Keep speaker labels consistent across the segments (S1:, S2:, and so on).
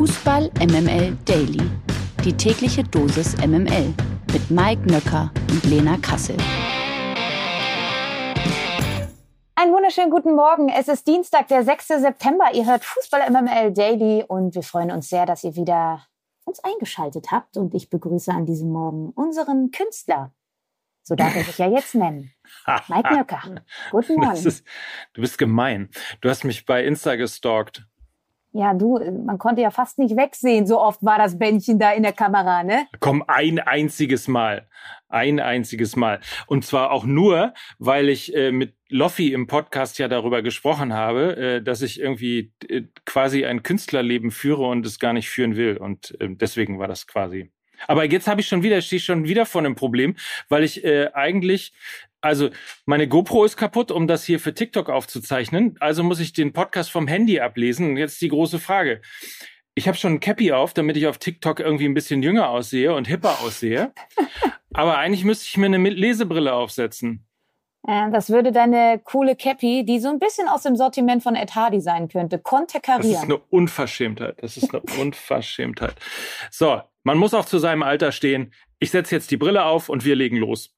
S1: Fußball MML Daily. Die tägliche Dosis MML mit Mike Nöcker und Lena Kassel.
S2: Einen wunderschönen guten Morgen. Es ist Dienstag, der 6. September. Ihr hört Fußball MML Daily und wir freuen uns sehr, dass ihr wieder uns eingeschaltet habt. Und ich begrüße an diesem Morgen unseren Künstler. So darf er sich ja jetzt nennen. Mike Nöcker. Guten Morgen.
S3: Ist, du bist gemein. Du hast mich bei Insta gestalkt.
S2: Ja, du, man konnte ja fast nicht wegsehen, so oft war das Bändchen da in der Kamera, ne?
S3: Komm, ein einziges Mal. Ein einziges Mal. Und zwar auch nur, weil ich äh, mit Loffi im Podcast ja darüber gesprochen habe, äh, dass ich irgendwie äh, quasi ein Künstlerleben führe und es gar nicht führen will. Und äh, deswegen war das quasi. Aber jetzt habe ich schon wieder, stehe schon wieder vor einem Problem, weil ich äh, eigentlich also meine GoPro ist kaputt, um das hier für TikTok aufzuzeichnen. Also muss ich den Podcast vom Handy ablesen. Und jetzt die große Frage. Ich habe schon ein Cappy auf, damit ich auf TikTok irgendwie ein bisschen jünger aussehe und hipper aussehe. Aber eigentlich müsste ich mir eine Lesebrille aufsetzen.
S2: Das würde deine coole Cappy, die so ein bisschen aus dem Sortiment von Ed Hardy sein könnte, konterkarieren.
S3: Das ist eine Unverschämtheit. Das ist eine Unverschämtheit. So, man muss auch zu seinem Alter stehen. Ich setze jetzt die Brille auf und wir legen los.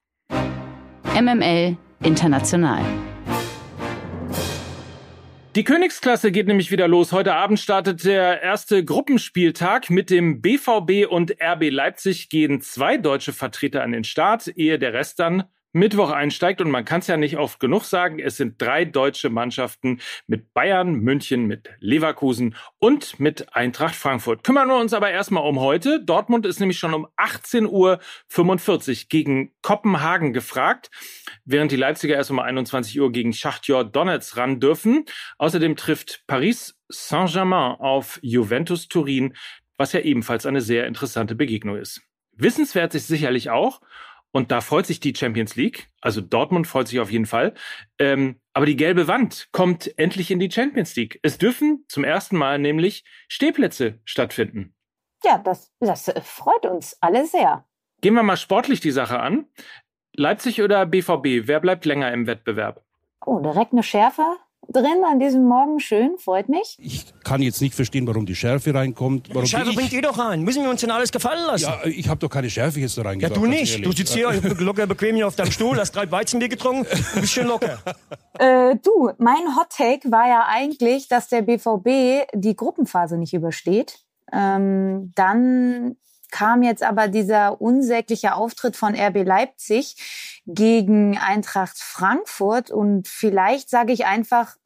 S1: MML International.
S3: Die Königsklasse geht nämlich wieder los. Heute Abend startet der erste Gruppenspieltag. Mit dem BVB und RB Leipzig gehen zwei deutsche Vertreter an den Start, ehe der Rest dann Mittwoch einsteigt. Und man kann es ja nicht oft genug sagen, es sind drei deutsche Mannschaften mit Bayern, München, mit Leverkusen und mit Eintracht Frankfurt. Kümmern wir uns aber erstmal um heute. Dortmund ist nämlich schon um 18.45 Uhr gegen Kopenhagen gefragt, während die Leipziger erst um 21 Uhr gegen Schachtjor Donetsk ran dürfen. Außerdem trifft Paris Saint-Germain auf Juventus Turin, was ja ebenfalls eine sehr interessante Begegnung ist. Wissenswert ist sicherlich auch, und da freut sich die Champions League. Also Dortmund freut sich auf jeden Fall. Ähm, aber die gelbe Wand kommt endlich in die Champions League. Es dürfen zum ersten Mal nämlich Stehplätze stattfinden.
S2: Ja, das, das freut uns alle sehr.
S3: Gehen wir mal sportlich die Sache an. Leipzig oder BVB? Wer bleibt länger im Wettbewerb?
S2: Oh, direkt eine Schärfe drin an diesem Morgen. Schön, freut mich.
S4: Ich kann jetzt nicht verstehen, warum die Schärfe reinkommt. Warum
S5: Schärfe
S4: ich,
S5: bringt ihr doch rein. Müssen wir uns denn alles gefallen lassen?
S4: Ja, ich habe doch keine Schärfe jetzt da
S5: Ja,
S4: reingebracht.
S5: du
S4: ganz
S5: nicht. Du sitzt hier locker bequem hier auf deinem Stuhl, hast drei Weizenbier getrunken und bist schön locker.
S2: Äh, du, mein Hot Take war ja eigentlich, dass der BVB die Gruppenphase nicht übersteht. Ähm, dann kam jetzt aber dieser unsägliche Auftritt von RB Leipzig gegen Eintracht Frankfurt und vielleicht sage ich einfach,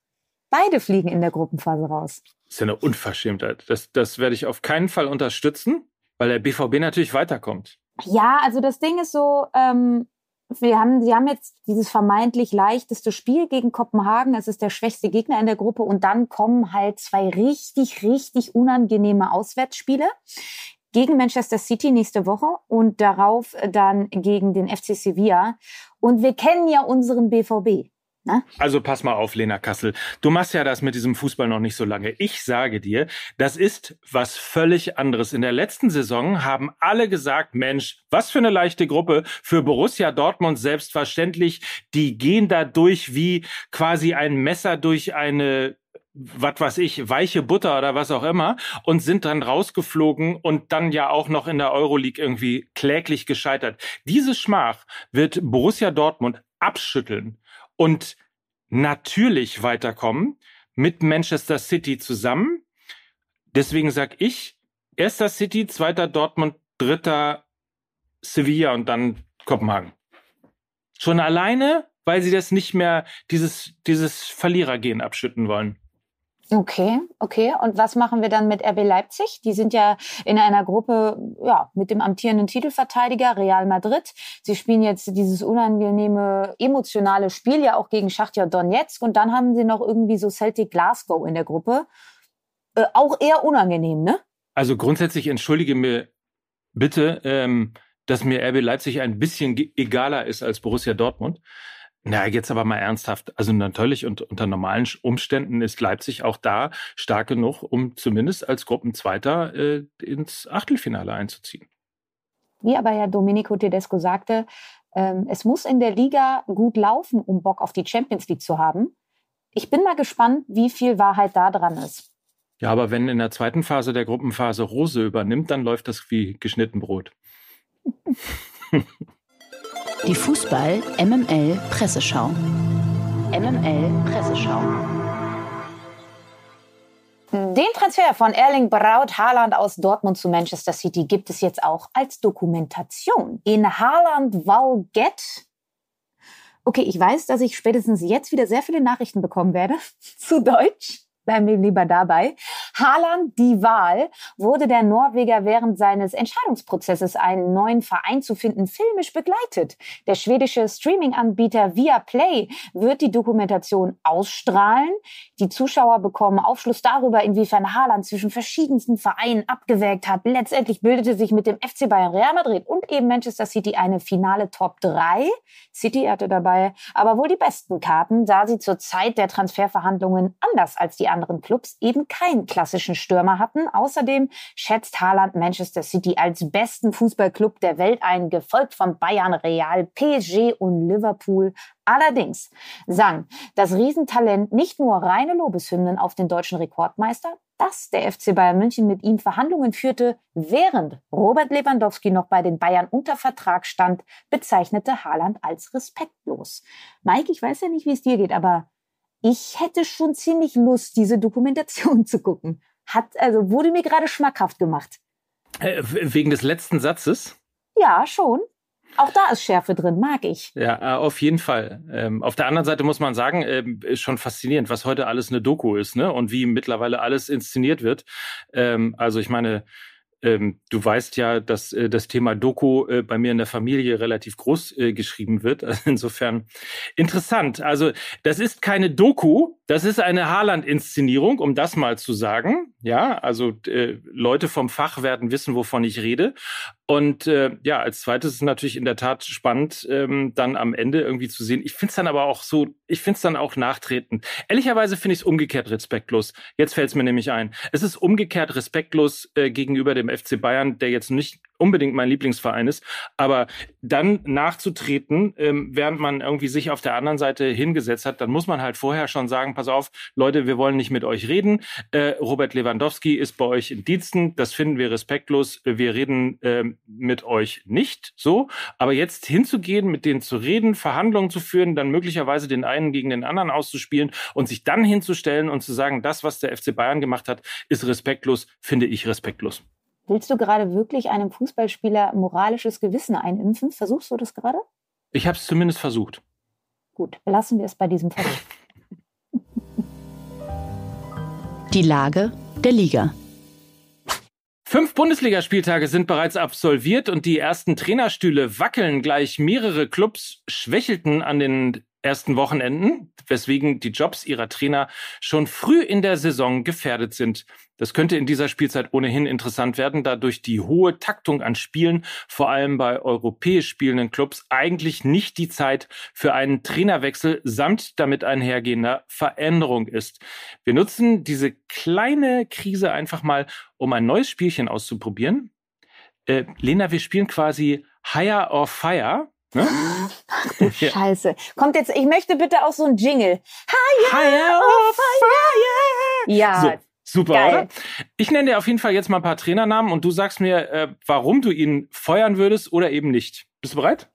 S2: beide fliegen in der Gruppenphase raus.
S3: Ist ja eine Unverschämtheit. Das, das werde ich auf keinen Fall unterstützen, weil der BVB natürlich weiterkommt.
S2: Ja, also das Ding ist so, ähm, wir haben, sie haben jetzt dieses vermeintlich leichteste Spiel gegen Kopenhagen. Es ist der schwächste Gegner in der Gruppe und dann kommen halt zwei richtig, richtig unangenehme Auswärtsspiele gegen Manchester City nächste Woche und darauf dann gegen den FC Sevilla. Und wir kennen ja unseren BVB. Ne?
S3: Also pass mal auf, Lena Kassel. Du machst ja das mit diesem Fußball noch nicht so lange. Ich sage dir, das ist was völlig anderes. In der letzten Saison haben alle gesagt, Mensch, was für eine leichte Gruppe für Borussia Dortmund selbstverständlich. Die gehen da durch wie quasi ein Messer durch eine was weiß ich, weiche Butter oder was auch immer und sind dann rausgeflogen und dann ja auch noch in der Euroleague irgendwie kläglich gescheitert. Diese Schmach wird Borussia Dortmund abschütteln und natürlich weiterkommen mit Manchester City zusammen. Deswegen sag ich, erster City, zweiter Dortmund, dritter Sevilla und dann Kopenhagen. Schon alleine, weil sie das nicht mehr, dieses, dieses Verlierergehen abschütten wollen.
S2: Okay, okay. Und was machen wir dann mit RB Leipzig? Die sind ja in einer Gruppe ja, mit dem amtierenden Titelverteidiger Real Madrid. Sie spielen jetzt dieses unangenehme, emotionale Spiel ja auch gegen Schachtja Donetsk. Und dann haben sie noch irgendwie so Celtic Glasgow in der Gruppe. Äh, auch eher unangenehm, ne?
S3: Also grundsätzlich entschuldige mir bitte, ähm, dass mir RB Leipzig ein bisschen egaler ist als Borussia Dortmund. Na, jetzt aber mal ernsthaft. Also natürlich und unter normalen Umständen ist Leipzig auch da stark genug, um zumindest als Gruppenzweiter äh, ins Achtelfinale einzuziehen.
S2: Wie aber ja Domenico Tedesco sagte, ähm, es muss in der Liga gut laufen, um Bock auf die Champions League zu haben. Ich bin mal gespannt, wie viel Wahrheit da dran ist.
S3: Ja, aber wenn in der zweiten Phase der Gruppenphase Rose übernimmt, dann läuft das wie geschnitten Brot.
S1: Die Fußball MML Presseschau. MML Presseschau.
S2: Den Transfer von Erling Braut Haaland aus Dortmund zu Manchester City gibt es jetzt auch als Dokumentation. In Haaland Valget. Okay, ich weiß, dass ich spätestens jetzt wieder sehr viele Nachrichten bekommen werde zu Deutsch bleiben wir lieber dabei. Haaland, die Wahl, wurde der Norweger während seines Entscheidungsprozesses, einen neuen Verein zu finden, filmisch begleitet. Der schwedische Streaming-Anbieter Viaplay wird die Dokumentation ausstrahlen. Die Zuschauer bekommen Aufschluss darüber, inwiefern Haaland zwischen verschiedensten Vereinen abgewägt hat. Letztendlich bildete sich mit dem FC Bayern Real Madrid und eben Manchester City eine finale Top 3. City hatte dabei aber wohl die besten Karten, da sie zur Zeit der Transferverhandlungen anders als die anderen Clubs eben keinen klassischen Stürmer hatten. Außerdem schätzt Haaland Manchester City als besten Fußballclub der Welt ein, gefolgt von Bayern, Real, PSG und Liverpool. Allerdings sang das Riesentalent nicht nur reine Lobeshymnen auf den deutschen Rekordmeister, dass der FC Bayern München mit ihm Verhandlungen führte, während Robert Lewandowski noch bei den Bayern unter Vertrag stand, bezeichnete Haaland als respektlos. Mike, ich weiß ja nicht, wie es dir geht, aber ich hätte schon ziemlich Lust, diese Dokumentation zu gucken. Hat, also wurde mir gerade schmackhaft gemacht.
S3: Äh, wegen des letzten Satzes?
S2: Ja, schon. Auch da ist Schärfe drin, mag ich.
S3: Ja, äh, auf jeden Fall. Ähm, auf der anderen Seite muss man sagen, ähm, ist schon faszinierend, was heute alles eine Doku ist, ne? Und wie mittlerweile alles inszeniert wird. Ähm, also ich meine, ähm, du weißt ja, dass äh, das Thema Doku äh, bei mir in der Familie relativ groß äh, geschrieben wird. Also insofern interessant. Also das ist keine Doku, das ist eine Haaland-Inszenierung, um das mal zu sagen. Ja, also äh, Leute vom Fach werden wissen, wovon ich rede. Und äh, ja, als zweites ist natürlich in der Tat spannend, ähm, dann am Ende irgendwie zu sehen. Ich finde es dann aber auch so, ich finde es dann auch nachtretend. Ehrlicherweise finde ich es umgekehrt respektlos. Jetzt fällt es mir nämlich ein. Es ist umgekehrt respektlos äh, gegenüber dem FC Bayern, der jetzt nicht unbedingt mein Lieblingsverein ist, aber dann nachzutreten, ähm, während man irgendwie sich auf der anderen Seite hingesetzt hat, dann muss man halt vorher schon sagen, pass auf, Leute, wir wollen nicht mit euch reden. Äh, Robert Lewandowski ist bei euch in Diensten, das finden wir respektlos, wir reden äh, mit euch nicht so, aber jetzt hinzugehen, mit denen zu reden, Verhandlungen zu führen, dann möglicherweise den einen gegen den anderen auszuspielen und sich dann hinzustellen und zu sagen, das, was der FC Bayern gemacht hat, ist respektlos, finde ich respektlos.
S2: Willst du gerade wirklich einem Fußballspieler moralisches Gewissen einimpfen? Versuchst du das gerade?
S3: Ich habe es zumindest versucht.
S2: Gut, belassen wir es bei diesem Versuch.
S1: Die Lage der Liga.
S3: Fünf Bundesligaspieltage sind bereits absolviert und die ersten Trainerstühle wackeln. Gleich mehrere Clubs schwächelten an den ersten Wochenenden, weswegen die Jobs ihrer Trainer schon früh in der Saison gefährdet sind. Das könnte in dieser Spielzeit ohnehin interessant werden, da durch die hohe Taktung an Spielen, vor allem bei europäisch spielenden Clubs, eigentlich nicht die Zeit für einen Trainerwechsel samt damit einhergehender Veränderung ist. Wir nutzen diese kleine Krise einfach mal, um ein neues Spielchen auszuprobieren. Äh, Lena, wir spielen quasi Higher or Fire. Ne?
S2: Ach du ja. Scheiße. Kommt jetzt, ich möchte bitte auch so ein Jingle.
S3: Higher, Higher or Fire.
S2: Ja.
S3: So. Super, Geil. oder? Ich nenne dir auf jeden Fall jetzt mal ein paar Trainernamen und du sagst mir, äh, warum du ihn feuern würdest oder eben nicht. Bist du bereit?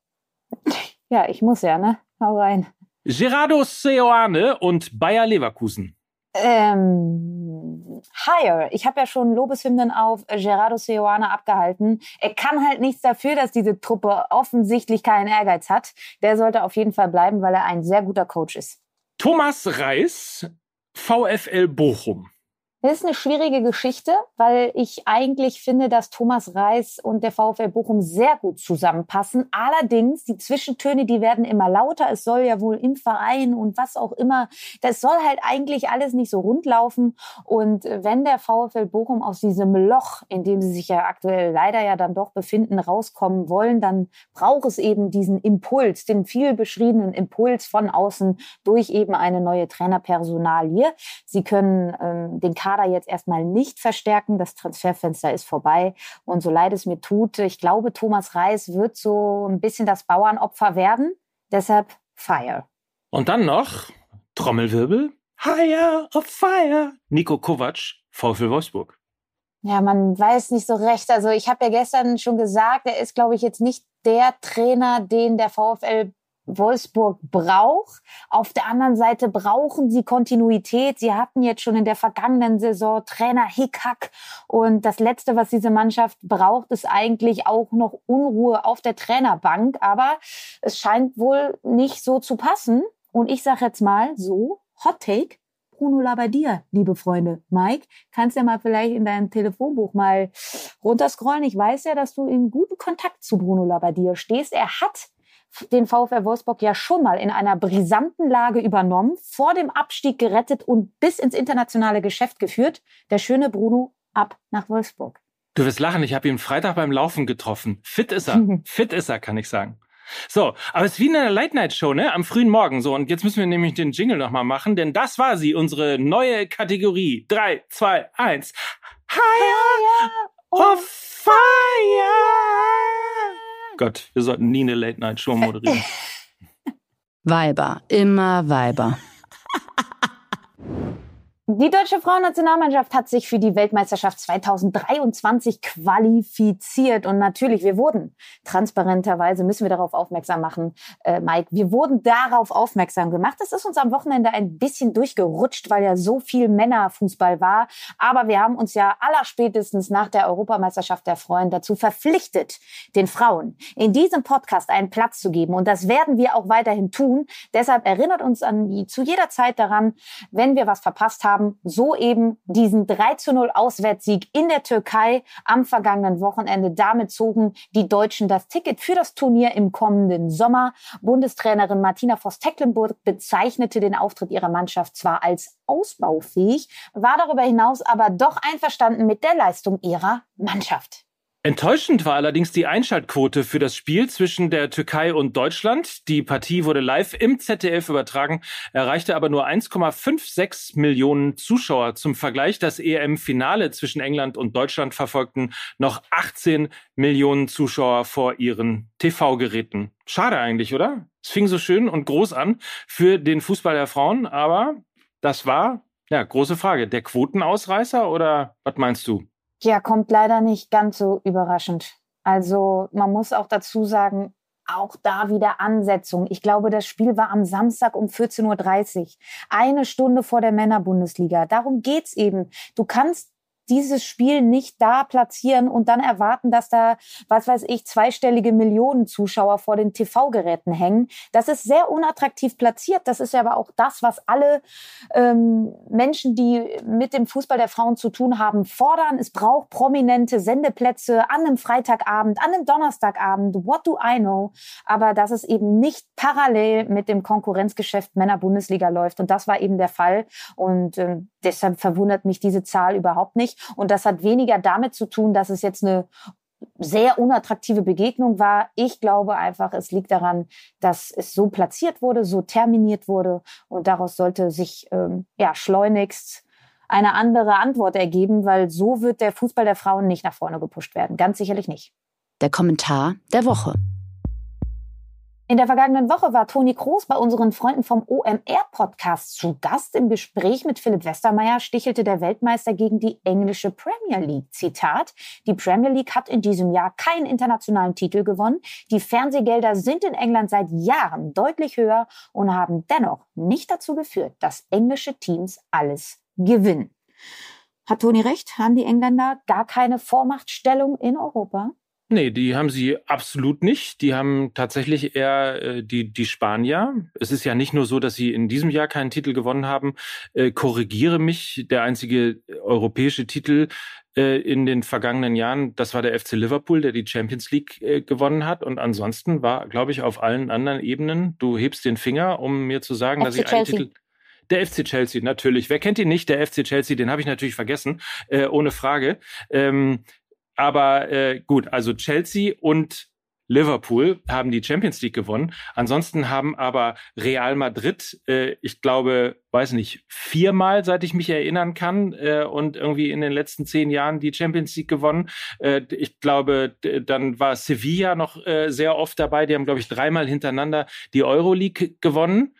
S2: Ja, ich muss ja, ne? Hau rein.
S3: Gerardo Seoane und Bayer Leverkusen.
S2: Ähm, higher. Ich habe ja schon Lobeshymnen auf Gerardo Seoane abgehalten. Er kann halt nichts dafür, dass diese Truppe offensichtlich keinen Ehrgeiz hat. Der sollte auf jeden Fall bleiben, weil er ein sehr guter Coach ist.
S3: Thomas Reis, VfL Bochum.
S2: Das ist eine schwierige Geschichte, weil ich eigentlich finde, dass Thomas Reis und der VfL Bochum sehr gut zusammenpassen. Allerdings, die Zwischentöne, die werden immer lauter. Es soll ja wohl im Verein und was auch immer. Das soll halt eigentlich alles nicht so rund laufen. Und wenn der VfL Bochum aus diesem Loch, in dem sie sich ja aktuell leider ja dann doch befinden, rauskommen wollen, dann braucht es eben diesen Impuls, den viel beschriebenen Impuls von außen durch eben eine neue Trainerpersonalie. Sie können ähm, den Kader Kader jetzt erstmal nicht verstärken. Das Transferfenster ist vorbei. Und so leid es mir tut, ich glaube, Thomas Reis wird so ein bisschen das Bauernopfer werden. Deshalb Fire.
S3: Und dann noch Trommelwirbel. Higher of Fire. Nico Kovac, VfL Wolfsburg.
S2: Ja, man weiß nicht so recht. Also ich habe ja gestern schon gesagt, er ist, glaube ich, jetzt nicht der Trainer, den der VfL Wolfsburg braucht. Auf der anderen Seite brauchen sie Kontinuität. Sie hatten jetzt schon in der vergangenen Saison Trainer Hickhack. Und das Letzte, was diese Mannschaft braucht, ist eigentlich auch noch Unruhe auf der Trainerbank. Aber es scheint wohl nicht so zu passen. Und ich sage jetzt mal so, Hot Take, Bruno Labbadia, liebe Freunde. Mike, kannst ja mal vielleicht in deinem Telefonbuch mal runterscrollen. Ich weiß ja, dass du in guten Kontakt zu Bruno Labbadia stehst. Er hat den VfL Wolfsburg ja schon mal in einer brisanten Lage übernommen, vor dem Abstieg gerettet und bis ins internationale Geschäft geführt. Der schöne Bruno ab nach Wolfsburg.
S3: Du wirst lachen, ich habe ihn Freitag beim Laufen getroffen. Fit ist er. Fit ist er, kann ich sagen. So, aber es ist wie in einer Late-Night-Show, ne? Am frühen Morgen. So, und jetzt müssen wir nämlich den Jingle nochmal machen, denn das war sie, unsere neue Kategorie. Drei, zwei, eins. Higher of Fire! Gott, wir sollten nie eine Late-Night-Show moderieren.
S1: Weiber, immer Weiber.
S2: Die deutsche Frauennationalmannschaft hat sich für die Weltmeisterschaft 2023 qualifiziert und natürlich, wir wurden transparenterweise, müssen wir darauf aufmerksam machen, äh, Mike, wir wurden darauf aufmerksam gemacht. Das ist uns am Wochenende ein bisschen durchgerutscht, weil ja so viel Männerfußball war, aber wir haben uns ja allerspätestens nach der Europameisterschaft der Frauen dazu verpflichtet, den Frauen in diesem Podcast einen Platz zu geben und das werden wir auch weiterhin tun. Deshalb erinnert uns an zu jeder Zeit daran, wenn wir was verpasst haben, haben so eben diesen 3 zu 0 Auswärtssieg in der Türkei am vergangenen Wochenende. Damit zogen die Deutschen das Ticket für das Turnier im kommenden Sommer. Bundestrainerin Martina Voss-Tecklenburg bezeichnete den Auftritt ihrer Mannschaft zwar als ausbaufähig, war darüber hinaus aber doch einverstanden mit der Leistung ihrer Mannschaft.
S3: Enttäuschend war allerdings die Einschaltquote für das Spiel zwischen der Türkei und Deutschland. Die Partie wurde live im ZDF übertragen, erreichte aber nur 1,56 Millionen Zuschauer. Zum Vergleich, das EM-Finale zwischen England und Deutschland verfolgten noch 18 Millionen Zuschauer vor ihren TV-Geräten. Schade eigentlich, oder? Es fing so schön und groß an für den Fußball der Frauen, aber das war, ja, große Frage. Der Quotenausreißer oder was meinst du?
S2: Ja, kommt leider nicht ganz so überraschend. Also man muss auch dazu sagen, auch da wieder Ansetzung. Ich glaube, das Spiel war am Samstag um 14.30 Uhr. Eine Stunde vor der Männerbundesliga. Darum geht's eben. Du kannst dieses Spiel nicht da platzieren und dann erwarten, dass da, was weiß ich, zweistellige Millionen Zuschauer vor den TV-Geräten hängen. Das ist sehr unattraktiv platziert. Das ist aber auch das, was alle ähm, Menschen, die mit dem Fußball der Frauen zu tun haben, fordern. Es braucht prominente Sendeplätze an einem Freitagabend, an einem Donnerstagabend. What do I know? Aber dass es eben nicht parallel mit dem Konkurrenzgeschäft Männer-Bundesliga läuft. Und das war eben der Fall. Und ähm, deshalb verwundert mich diese Zahl überhaupt nicht. Und das hat weniger damit zu tun, dass es jetzt eine sehr unattraktive Begegnung war. Ich glaube einfach, es liegt daran, dass es so platziert wurde, so terminiert wurde und daraus sollte sich ähm, ja schleunigst eine andere Antwort ergeben, weil so wird der Fußball der Frauen nicht nach vorne gepusht werden. Ganz sicherlich nicht.
S1: Der Kommentar der Woche.
S2: In der vergangenen Woche war Toni Kroos bei unseren Freunden vom OMR-Podcast zu Gast. Im Gespräch mit Philipp Westermeier stichelte der Weltmeister gegen die englische Premier League. Zitat, die Premier League hat in diesem Jahr keinen internationalen Titel gewonnen. Die Fernsehgelder sind in England seit Jahren deutlich höher und haben dennoch nicht dazu geführt, dass englische Teams alles gewinnen. Hat Toni recht? Haben die Engländer gar keine Vormachtstellung in Europa?
S3: Nee, die haben sie absolut nicht. Die haben tatsächlich eher äh, die, die Spanier. Es ist ja nicht nur so, dass sie in diesem Jahr keinen Titel gewonnen haben. Äh, korrigiere mich, der einzige europäische Titel äh, in den vergangenen Jahren, das war der FC Liverpool, der die Champions League äh, gewonnen hat. Und ansonsten war, glaube ich, auf allen anderen Ebenen, du hebst den Finger, um mir zu sagen, FC dass ich einen Chelsea. Titel. Der FC Chelsea, natürlich. Wer kennt ihn nicht? Der FC Chelsea, den habe ich natürlich vergessen, äh, ohne Frage. Ähm, aber äh, gut, also Chelsea und Liverpool haben die Champions League gewonnen. Ansonsten haben aber Real Madrid, äh, ich glaube, weiß nicht, viermal, seit ich mich erinnern kann, äh, und irgendwie in den letzten zehn Jahren die Champions League gewonnen. Äh, ich glaube, dann war Sevilla noch äh, sehr oft dabei. Die haben, glaube ich, dreimal hintereinander die Euroleague gewonnen.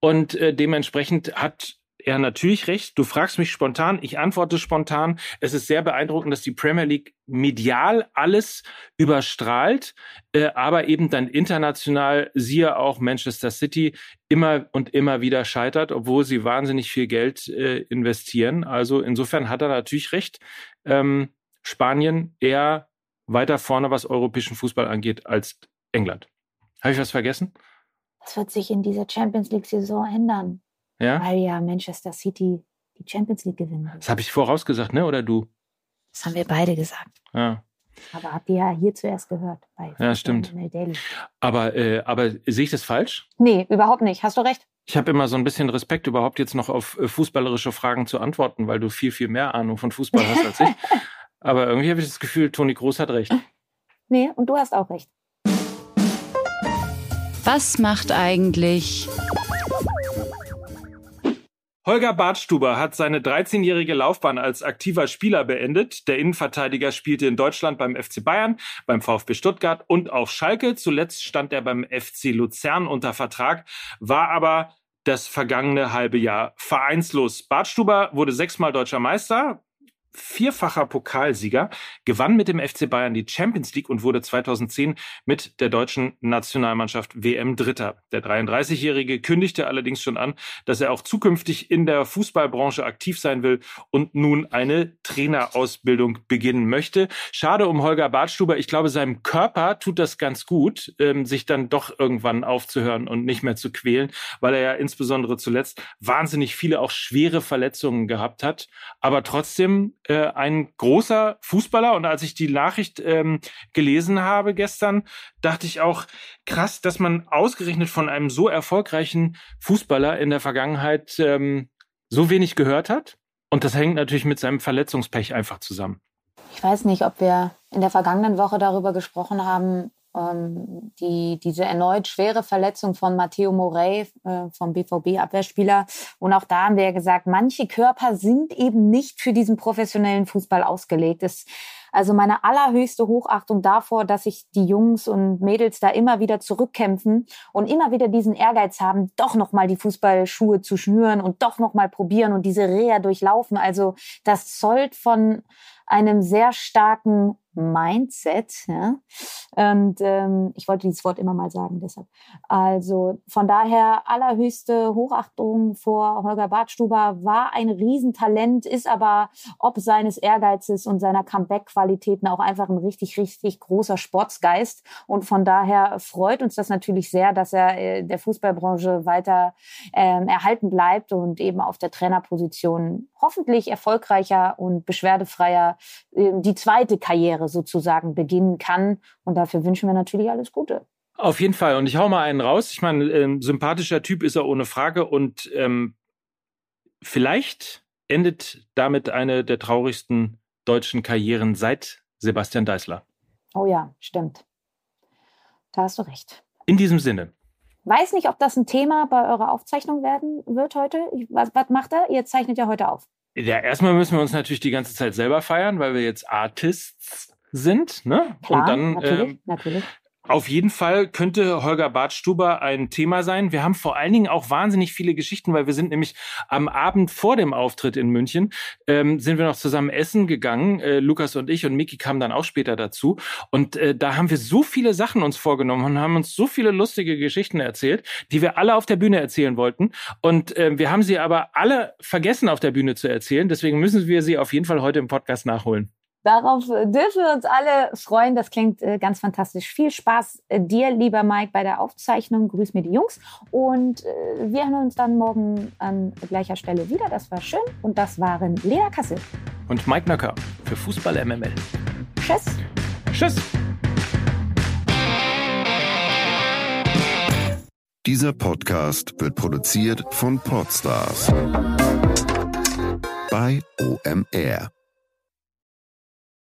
S3: Und äh, dementsprechend hat er natürlich recht. Du fragst mich spontan, ich antworte spontan. Es ist sehr beeindruckend, dass die Premier League medial alles überstrahlt, äh, aber eben dann international, siehe auch Manchester City, immer und immer wieder scheitert, obwohl sie wahnsinnig viel Geld äh, investieren. Also insofern hat er natürlich recht. Ähm, Spanien eher weiter vorne, was europäischen Fußball angeht, als England. Habe ich was vergessen?
S2: Das wird sich in dieser Champions League-Saison ändern.
S3: Ja?
S2: Weil ja Manchester City die Champions League gewinnen
S3: Das habe ich vorausgesagt, ne? Oder du?
S2: Das haben wir beide gesagt.
S3: Ja.
S2: Aber habt ihr ja hier zuerst gehört. Bei
S3: Ja, stimmt.
S2: Daily.
S3: Aber, äh, aber sehe ich das falsch?
S2: Nee, überhaupt nicht. Hast du recht.
S3: Ich habe immer so ein bisschen Respekt, überhaupt jetzt noch auf äh, fußballerische Fragen zu antworten, weil du viel, viel mehr Ahnung von Fußball hast als ich. Aber irgendwie habe ich das Gefühl, Toni Groß hat recht.
S2: Nee, und du hast auch recht.
S1: Was macht eigentlich
S3: Holger Bartstuber hat seine 13-jährige Laufbahn als aktiver Spieler beendet. Der Innenverteidiger spielte in Deutschland beim FC Bayern, beim VfB Stuttgart und auf Schalke. Zuletzt stand er beim FC Luzern unter Vertrag, war aber das vergangene halbe Jahr vereinslos. Bartstuber wurde sechsmal deutscher Meister, vierfacher Pokalsieger, gewann mit dem FC Bayern die Champions League und wurde 2010 mit der deutschen Nationalmannschaft WM Dritter. Der 33-Jährige kündigte allerdings schon an, dass er auch zukünftig in der Fußballbranche aktiv sein will und nun eine Trainerausbildung beginnen möchte. Schade um Holger Bartstuber. Ich glaube, seinem Körper tut das ganz gut, ähm, sich dann doch irgendwann aufzuhören und nicht mehr zu quälen, weil er ja insbesondere zuletzt wahnsinnig viele auch schwere Verletzungen gehabt hat. Aber trotzdem äh, ein großer Fußballer. Und als ich die Nachricht ähm, gelesen habe gestern, dachte ich auch, krass, dass man ausgerechnet von einem so erfolgreichen Fußballer in der Vergangenheit ähm, so wenig gehört hat. Und das hängt natürlich mit seinem Verletzungspech einfach zusammen.
S2: Ich weiß nicht, ob wir in der vergangenen Woche darüber gesprochen haben, ähm, die, diese erneut schwere Verletzung von Matteo Morey, äh, vom BVB-Abwehrspieler. Und auch da haben wir ja gesagt, manche Körper sind eben nicht für diesen professionellen Fußball ausgelegt. Es, also meine allerhöchste Hochachtung davor, dass sich die Jungs und Mädels da immer wieder zurückkämpfen und immer wieder diesen Ehrgeiz haben, doch nochmal die Fußballschuhe zu schnüren und doch nochmal probieren und diese Reha durchlaufen. Also das zollt von einem sehr starken Mindset. Ja? Und ähm, ich wollte dieses Wort immer mal sagen, deshalb. Also von daher allerhöchste Hochachtung vor Holger Bartstuber, war ein Riesentalent, ist aber ob seines Ehrgeizes und seiner Comeback-Qualitäten auch einfach ein richtig, richtig großer Sportsgeist. Und von daher freut uns das natürlich sehr, dass er äh, der Fußballbranche weiter ähm, erhalten bleibt und eben auf der Trainerposition hoffentlich erfolgreicher und beschwerdefreier äh, die zweite Karriere sozusagen beginnen kann. Und dafür wünschen wir natürlich alles Gute.
S3: Auf jeden Fall. Und ich hau mal einen raus. Ich meine, ähm, sympathischer Typ ist er ohne Frage. Und ähm, vielleicht endet damit eine der traurigsten deutschen Karrieren seit Sebastian Deißler.
S2: Oh ja, stimmt. Da hast du recht.
S3: In diesem Sinne.
S2: Weiß nicht, ob das ein Thema bei eurer Aufzeichnung werden wird heute. Was, was macht er? Ihr zeichnet ja heute auf.
S3: Ja, erstmal müssen wir uns natürlich die ganze Zeit selber feiern, weil wir jetzt Artists sind. Ne?
S2: Klar,
S3: Und dann
S2: natürlich,
S3: ähm,
S2: natürlich.
S3: Auf jeden Fall könnte Holger Bartstuber ein Thema sein. Wir haben vor allen Dingen auch wahnsinnig viele Geschichten, weil wir sind nämlich am Abend vor dem Auftritt in München, ähm, sind wir noch zusammen essen gegangen, äh, Lukas und ich und Miki kamen dann auch später dazu. Und äh, da haben wir so viele Sachen uns vorgenommen und haben uns so viele lustige Geschichten erzählt, die wir alle auf der Bühne erzählen wollten. Und äh, wir haben sie aber alle vergessen auf der Bühne zu erzählen. Deswegen müssen wir sie auf jeden Fall heute im Podcast nachholen.
S2: Darauf äh, dürfen wir uns alle freuen. Das klingt äh, ganz fantastisch. Viel Spaß äh, dir, lieber Mike, bei der Aufzeichnung. Grüß mir die Jungs. Und äh, wir hören uns dann morgen an gleicher Stelle wieder. Das war schön. Und das waren Lena Kassel.
S3: Und Mike Nöcker für Fußball MML.
S2: Tschüss.
S3: Tschüss.
S6: Dieser Podcast wird produziert von Podstars bei OMR.